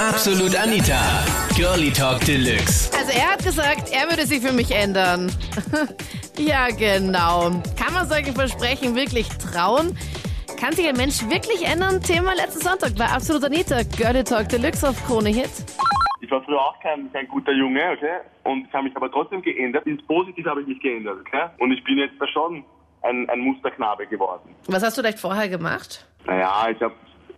Absolut Anita. Girlie Talk Deluxe. Also er hat gesagt, er würde sich für mich ändern. ja, genau. Kann man solche Versprechen wirklich trauen? Kann sich ein Mensch wirklich ändern? Thema letzten Sonntag bei Absolut Anita. Girlie Talk Deluxe auf Krone Hit. Ich war früher auch kein, kein guter Junge, okay? Und ich habe mich aber trotzdem geändert. Ins Positive habe ich mich geändert, okay? Und ich bin jetzt da schon ein, ein Musterknabe geworden. Was hast du vielleicht vorher gemacht? Naja, ich habe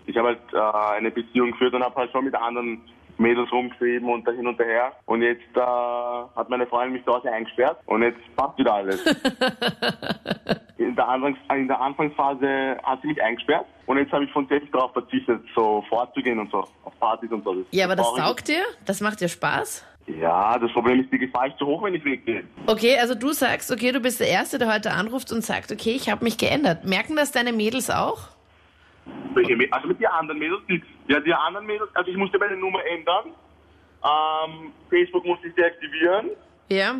ich hab halt äh, eine Beziehung geführt und habe halt schon mit anderen Mädels rumgeschrieben und da hin und her. Und jetzt äh, hat meine Freundin mich zu Hause eingesperrt und jetzt passt wieder alles. in, der Anfangs in der Anfangsphase hat sie mich eingesperrt und jetzt habe ich von selbst darauf verzichtet, so fortzugehen und so, auf Partys und so. Das Ja, aber das taugt dir? Das macht dir Spaß? Ja, das Problem ist, die Gefahr ist zu hoch, wenn ich weggehe. Okay, also du sagst, okay, du bist der Erste, der heute anruft und sagt, okay, ich habe mich geändert. Merken das deine Mädels auch? Also mit den anderen Mädels, die, ja, die anderen Mädels, also ich musste meine Nummer ändern. Ähm, Facebook musste ich deaktivieren. Ja.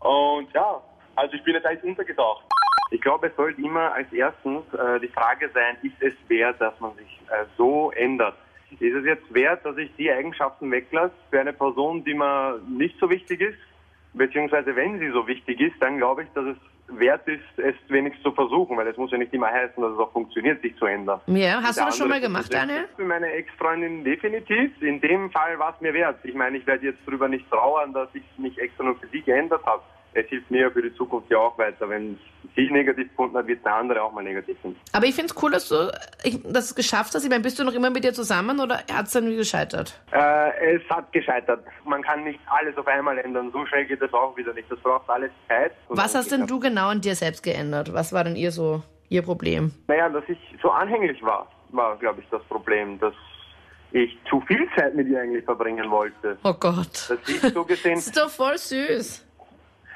Und ja, also ich bin jetzt eigentlich untergetaucht. Ich glaube, es sollte immer als erstens äh, die Frage sein, ist es wert, dass man sich äh, so ändert? Ist es jetzt wert, dass ich die Eigenschaften weglasse für eine Person, die mir nicht so wichtig ist? Beziehungsweise wenn sie so wichtig ist, dann glaube ich, dass es wert ist, es wenigstens zu versuchen, weil es muss ja nicht immer heißen, dass es auch funktioniert, sich zu ändern. Ja, hast du das schon mal gemacht, Daniel? Für meine Ex-Freundin definitiv. In dem Fall war es mir wert. Ich meine, ich werde jetzt darüber nicht trauern, dass ich mich extra nur für sie geändert habe. Es hilft mir für die Zukunft ja auch weiter. Wenn sie negativ gefunden hat, wird der andere auch mal negativ finden. Aber ich finde es cool, dass du ich, es geschafft hast. Ich meine, bist du noch immer mit dir zusammen oder hat es dann irgendwie gescheitert? Äh, es hat gescheitert. Man kann nicht alles auf einmal ändern. So schnell geht das auch wieder nicht. Das braucht alles Zeit. Was hast denn du genau an dir selbst geändert? Was war denn ihr so, ihr Problem? das. Naja, dass ich so anhänglich war, war, glaube ich, das Problem. Dass ich zu viel Zeit mit ihr eigentlich verbringen wollte. Oh Gott. Dass ich so gesehen Das ist doch voll süß.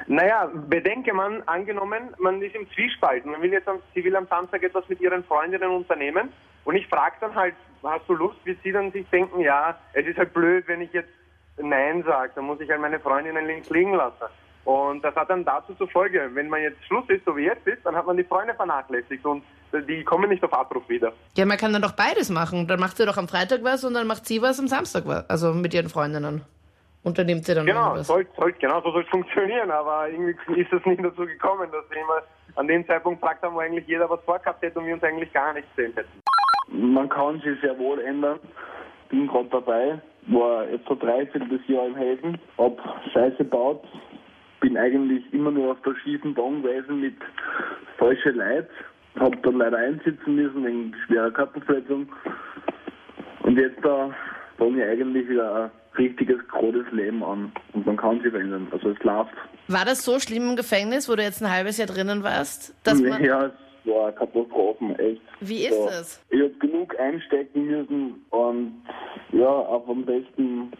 Naja, bedenke man, angenommen, man ist im Zwiespalt. Man will jetzt am, sie will am Samstag etwas mit ihren Freundinnen unternehmen. Und ich frage dann halt, hast du Lust? Wird sie dann sich denken, ja, es ist halt blöd, wenn ich jetzt Nein sage. Dann muss ich halt meine Freundinnen links liegen lassen. Und das hat dann dazu zur Folge, wenn man jetzt Schluss ist, so wie jetzt ist, dann hat man die Freunde vernachlässigt und die kommen nicht auf Abruf wieder. Ja, man kann dann doch beides machen. Dann macht sie doch am Freitag was und dann macht sie was am Samstag was. Also mit ihren Freundinnen. Unternimmt sie dann Genau, soll, soll, genau so soll es funktionieren, aber irgendwie ist es nicht dazu gekommen, dass wir immer an dem Zeitpunkt gefragt haben, wo eigentlich jeder was vorgehabt hätte und wir uns eigentlich gar nicht sehen hätten. Man kann sich sehr wohl ändern. Bin gerade dabei, war jetzt so dreiviertel Jahr im Helfen, hab Scheiße baut, bin eigentlich immer nur auf der schiefen Bahn gewesen mit falschen Leid, hab dann leider einsitzen müssen wegen schwerer Körperverletzung. Und jetzt da fange ich eigentlich wieder ein richtiges, großes Leben an und man kann sich verändern, also es läuft. War das so schlimm im Gefängnis, wo du jetzt ein halbes Jahr drinnen warst? Dass man, ja, es war eine Katastrophe, echt. Wie ist es? Ich habe genug einstecken müssen und ja, auch am besten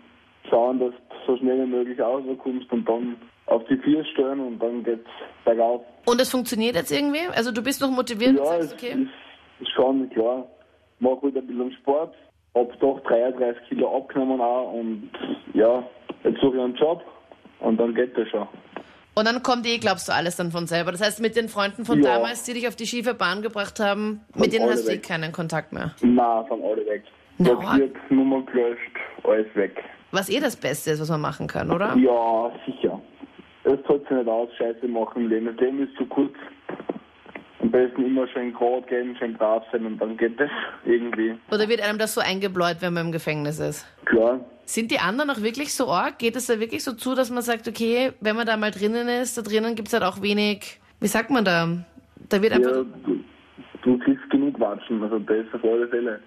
schauen, dass du so schnell wie möglich rauskommst und dann auf die Vier stellen und dann geht's bergauf. Und es funktioniert jetzt irgendwie? Also du bist noch motiviert und Ja, es sagst, okay. ist, ist schon klar. Mach halt ein bisschen Sport, hab doch 33 Kilo abgenommen auch und ja, jetzt suche ich einen Job und dann geht das schon. Und dann kommt eh, glaubst du, alles dann von selber. Das heißt, mit den Freunden von Ja. damals, die dich auf die schiefe Bahn gebracht haben, mit Sind denen hast du eh keinen Kontakt mehr. Nein, sind alle weg. Na. Blockiert, Nummer gelöscht, alles weg. Was eh das Beste ist, was man machen kann, oder? Ja, sicher. Es zahlt sich nicht aus, Scheiße machen im Leben. Das Leben ist zu kurz. Am besten immer schön gerade gehen, schön brav sein und dann geht das irgendwie. Oder wird einem das so eingebläut, wenn man im Gefängnis ist? Klar. Sind die anderen auch wirklich so arg? Geht es da wirklich so zu, dass man sagt, okay, wenn man da mal drinnen ist, da drinnen gibt es halt auch wenig, wie sagt man da? Da wird Ja, einfach du, du kriegst genug Watschen, also das auf alle Fälle.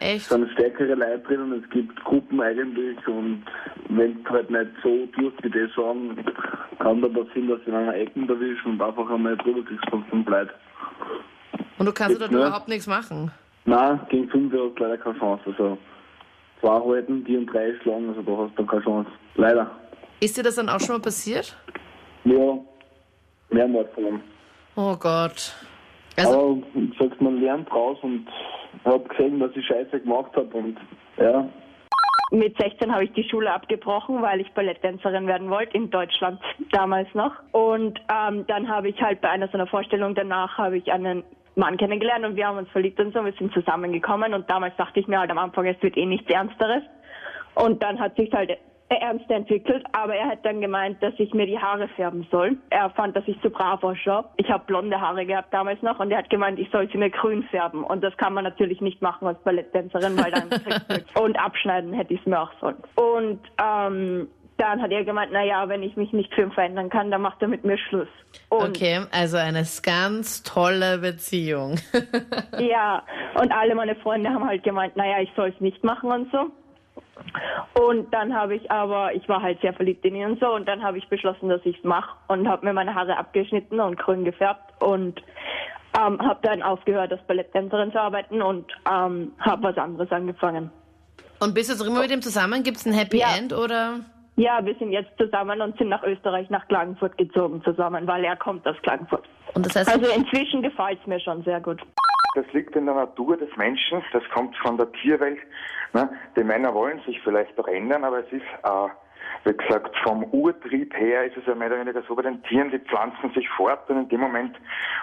echt. Es sind stärkere Leute drin und es gibt Gruppen eigentlich und wenn du halt nicht so tust, wie die sagen, kann da passieren, dass du in einer Ecke erwischst und einfach einmal drüber kriegst von fünf Leuten. Und du kannst dort ne? überhaupt nichts machen. Nein, gegen fünf hast du leider keine Chance. Also zwei halten, die und drei schlagen, also da hast du keine Chance. Leider. Ist dir das dann auch schon mal passiert? Ja, mehrmals von ihm. Oh Gott. Also, Aber wie gesagt, man lernt draus und ich habe gesehen, dass ich Scheiße gemacht habe und ja, Mit 16 habe ich die Schule abgebrochen, weil ich Balletttänzerin werden wollte, in Deutschland damals noch. Und ähm, dann habe ich halt bei einer so einer Vorstellung danach habe ich einen Mann kennengelernt und wir haben uns verliebt und so, wir sind zusammengekommen und damals dachte ich mir halt am Anfang, es wird eh nichts Ernsteres. Und dann hat sich halt ernst entwickelt, aber er hat dann gemeint, dass ich mir die Haare färben soll. Er fand, dass ich zu brav ausschaue. Ich habe blonde Haare gehabt damals noch und er hat gemeint, ich soll sie mir grün färben. Und das kann man natürlich nicht machen als Balletttänzerin, weil dann und abschneiden hätte ich es mir auch sollen. Und ähm, dann hat er gemeint, na ja, wenn ich mich nicht für ihn verändern kann, dann macht er mit mir Schluss. Und Okay, also eine ganz tolle Beziehung. Ja, und alle meine Freunde haben halt gemeint, naja, ich soll es nicht machen und so. Und dann habe ich aber, ich war halt sehr verliebt in ihn und so, und dann habe ich beschlossen, dass ich es mache und habe mir meine Haare abgeschnitten und grün gefärbt und ähm, habe dann aufgehört, als Balletttänzerin zu arbeiten und ähm, habe was anderes angefangen. Und bist du jetzt immer mit ihm zusammen? Gibt es ein Happy Ja. End oder? Ja, wir sind jetzt zusammen und sind nach Österreich, nach Klagenfurt gezogen zusammen, weil er kommt aus Klagenfurt. Und das heißt, Also inzwischen gefällt es mir schon sehr gut. Das liegt in der Natur des Menschen, das kommt von der Tierwelt. Ne? Die Männer wollen sich vielleicht auch ändern, aber es ist, äh, wie gesagt, vom Urtrieb her ist es ja mehr oder weniger so bei den Tieren, die pflanzen sich fort und in dem Moment,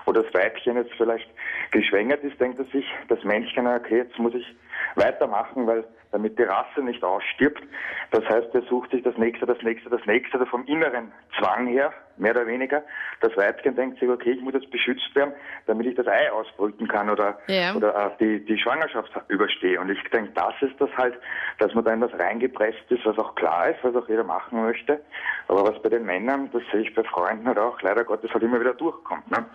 wo das Weibchen jetzt vielleicht geschwängert ist, denkt er sich, das Männchen, okay, jetzt muss ich weitermachen, weil damit die Rasse nicht ausstirbt. Das heißt, er sucht sich das nächste, das nächste, das nächste, also vom inneren Zwang her, mehr oder weniger. Das Weibchen denkt sich, okay, ich muss jetzt beschützt werden, damit ich das Ei ausbrüten kann oder, Ja. oder die, die Schwangerschaft überstehe. Und ich denke, das ist das halt, dass man da in das reingepresst ist, was auch klar ist, was auch jeder machen möchte. Aber was bei den Männern, das sehe ich bei Freunden halt auch, leider Gottes halt immer wieder durchkommt. Ne?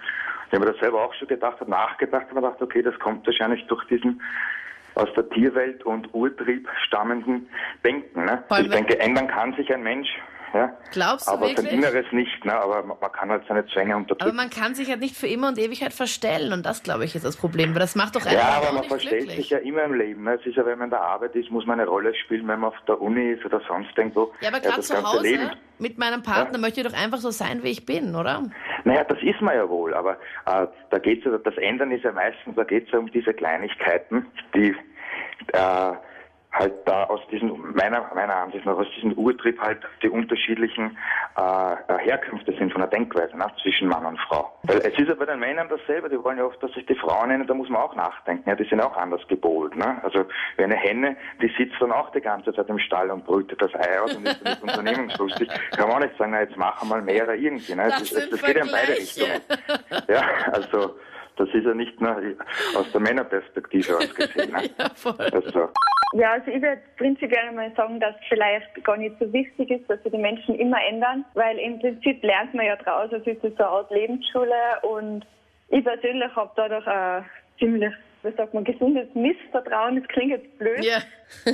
Ich habe mir das selber auch schon gedacht, habe nachgedacht und gedacht, okay, das kommt wahrscheinlich durch diesen aus der Tierwelt und Urtrieb stammenden Denken. Ne? Ich denke, ändern kann sich ein Mensch, ja, Glaubst du aber sein wirklich? Inneres nicht, ne? aber man kann halt seine Zwänge aber unterdrücken. man kann sich halt nicht für immer und Ewigkeit verstellen und das, glaube ich, ist das Problem, weil das macht doch Ja, einfach aber man verstellt glücklich. sich ja immer im Leben. Ne? Es ist ja, wenn man in der Arbeit ist, muss man eine Rolle spielen, wenn man auf der Uni ist oder sonst irgendwo. Ja, aber gerade das zu Hause Leben. mit meinem Partner möchte ich doch einfach so sein, wie ich bin, oder? Naja, das ist man ja wohl, aber äh, da geht's ja, das Ändern ist ja meistens, da geht's ja um diese Kleinigkeiten, die äh, halt da aus diesen, meiner, meiner Ansicht nach, aus diesem Urtrieb halt die unterschiedlichen äh, Herkünfte sind von der Denkweise ne, zwischen Mann und Frau. Weil es ist ja bei den Männern dasselbe, die wollen ja oft, dass sich die Frauen nennen, da muss man auch nachdenken, ja, die sind auch anders gepolt. Ne? Also wie eine Henne, die sitzt dann auch die ganze Zeit im Stall und brütet das Ei aus und ist nicht unternehmungslustig. Kann man auch nicht sagen, na, jetzt machen wir mal mehr oder irgendwie. Ne? Das es, sind das geht ja in beide. Richtungen. Ja, also das ist ja nicht nur aus der Männerperspektive aus gesehen. Ne? Ja, voll. Also, Ja, also ich würde prinzipiell mal sagen, dass vielleicht gar nicht so wichtig ist, dass sich die Menschen immer ändern, weil im Prinzip lernt man ja draus, also es ist so eine Art Lebensschule und ich persönlich habe dadurch ein ziemlich, wie sagt man, gesundes Missvertrauen, das klingt jetzt blöd, Ja.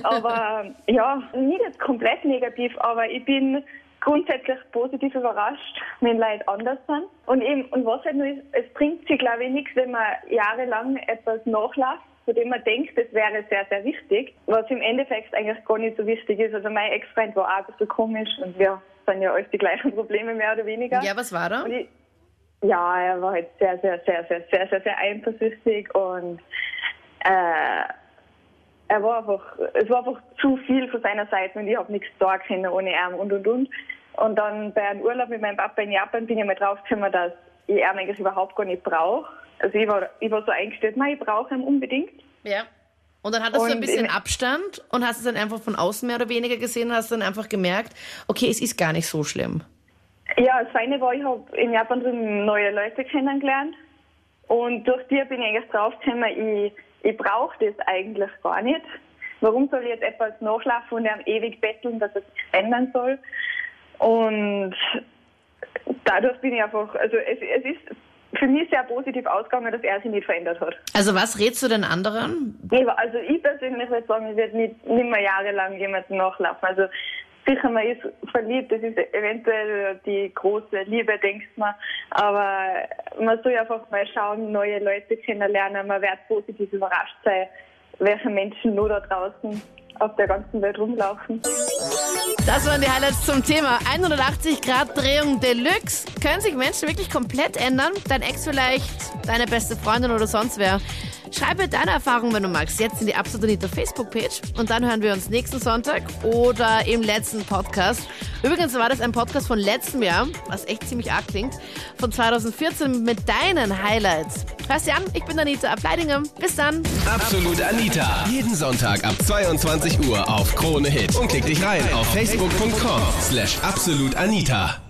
aber ja, nicht jetzt komplett negativ, aber ich bin grundsätzlich positiv überrascht, wenn Leute anders sind. Und eben, und was halt nur ist, es bringt sich, glaube ich, nichts, wenn man jahrelang etwas nachlässt, von dem man denkt, das wäre sehr, sehr wichtig, was im Endeffekt eigentlich gar nicht so wichtig ist. Also mein Ex-Freund war auch ein bisschen komisch und wir sind ja alles die gleichen Probleme, mehr oder weniger. Ja, was war da? Ich, ja, er war halt sehr, sehr, sehr, sehr, sehr, sehr, sehr eifersüchtig und äh, er war einfach, es war einfach zu viel von seiner Seite und ich habe nichts sagen können ohne ihn und und und. Und dann bei einem Urlaub mit meinem Papa in Japan bin ich mal draufgekommen, dass ich ihn eigentlich überhaupt gar nicht brauche. Also ich war, ich war so eingestellt, nein, ich brauche ihn unbedingt. Ja. Und dann hattest du ein Und bisschen Abstand und hast es dann einfach von außen mehr oder weniger gesehen und hast dann einfach gemerkt, okay, es ist gar nicht so schlimm. Ja, das Feine war, ich habe in Japan drüben neue Leute kennengelernt und durch die bin ich eigentlich draufgekommen, ich, ich brauche das eigentlich gar nicht. Warum soll ich jetzt etwas nachlaufen und ihm ewig betteln, dass es sich ändern soll? Und dadurch bin ich einfach, also es, es ist für mich sehr positiv ausgegangen, dass er sich nicht verändert hat. Also was rätst du den anderen? Also ich persönlich würde sagen, ich werde nicht, nicht mehr jahrelang jemanden nachlaufen. Also sicher, man ist verliebt, das ist eventuell die große Liebe, denkt man. Aber man soll einfach mal schauen, neue Leute kennenlernen. Man wird positiv überrascht sein, welche Menschen nur da draußen auf der ganzen Welt rumlaufen. Das waren die Highlights zum Thema 180 Grad Drehung Deluxe. Können sich Menschen wirklich komplett ändern? Dein Ex vielleicht, deine beste Freundin oder sonst wer? Schreibe deine Erfahrung, wenn du magst, jetzt in die Absolut Anita Facebook-Page und dann hören wir uns nächsten Sonntag oder im letzten Podcast. Übrigens war das ein Podcast von letztem Jahr, was echt ziemlich arg klingt, von 2014 mit deinen Highlights. Hörst du an? Ich bin Anita Ableidinger. Bis dann. Absolut Anita. Jeden Sonntag ab 22 Uhr auf Krone Hit. Und klick dich rein auf facebook.com slash absolutanita.